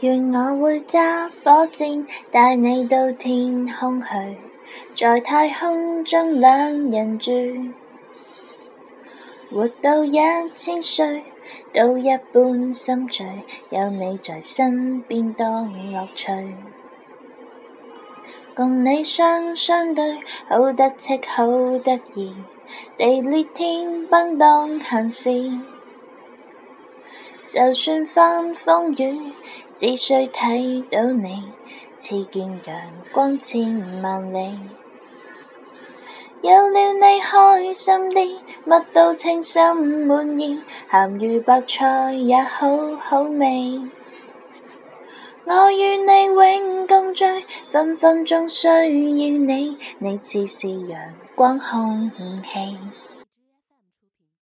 愿我会揸火箭，带你到天空去，在太空中两人住，活到一千岁都一般心醉，有你在身边多乐趣，共你相相对，好得戚好得意，地裂天崩当闲事。就算翻风雨，只需睇到你，似见阳光千万里。有了你开心啲，乜都称心满意，咸鱼白菜也好好味。我与你永共聚，分分钟需要你，你似是阳光空气。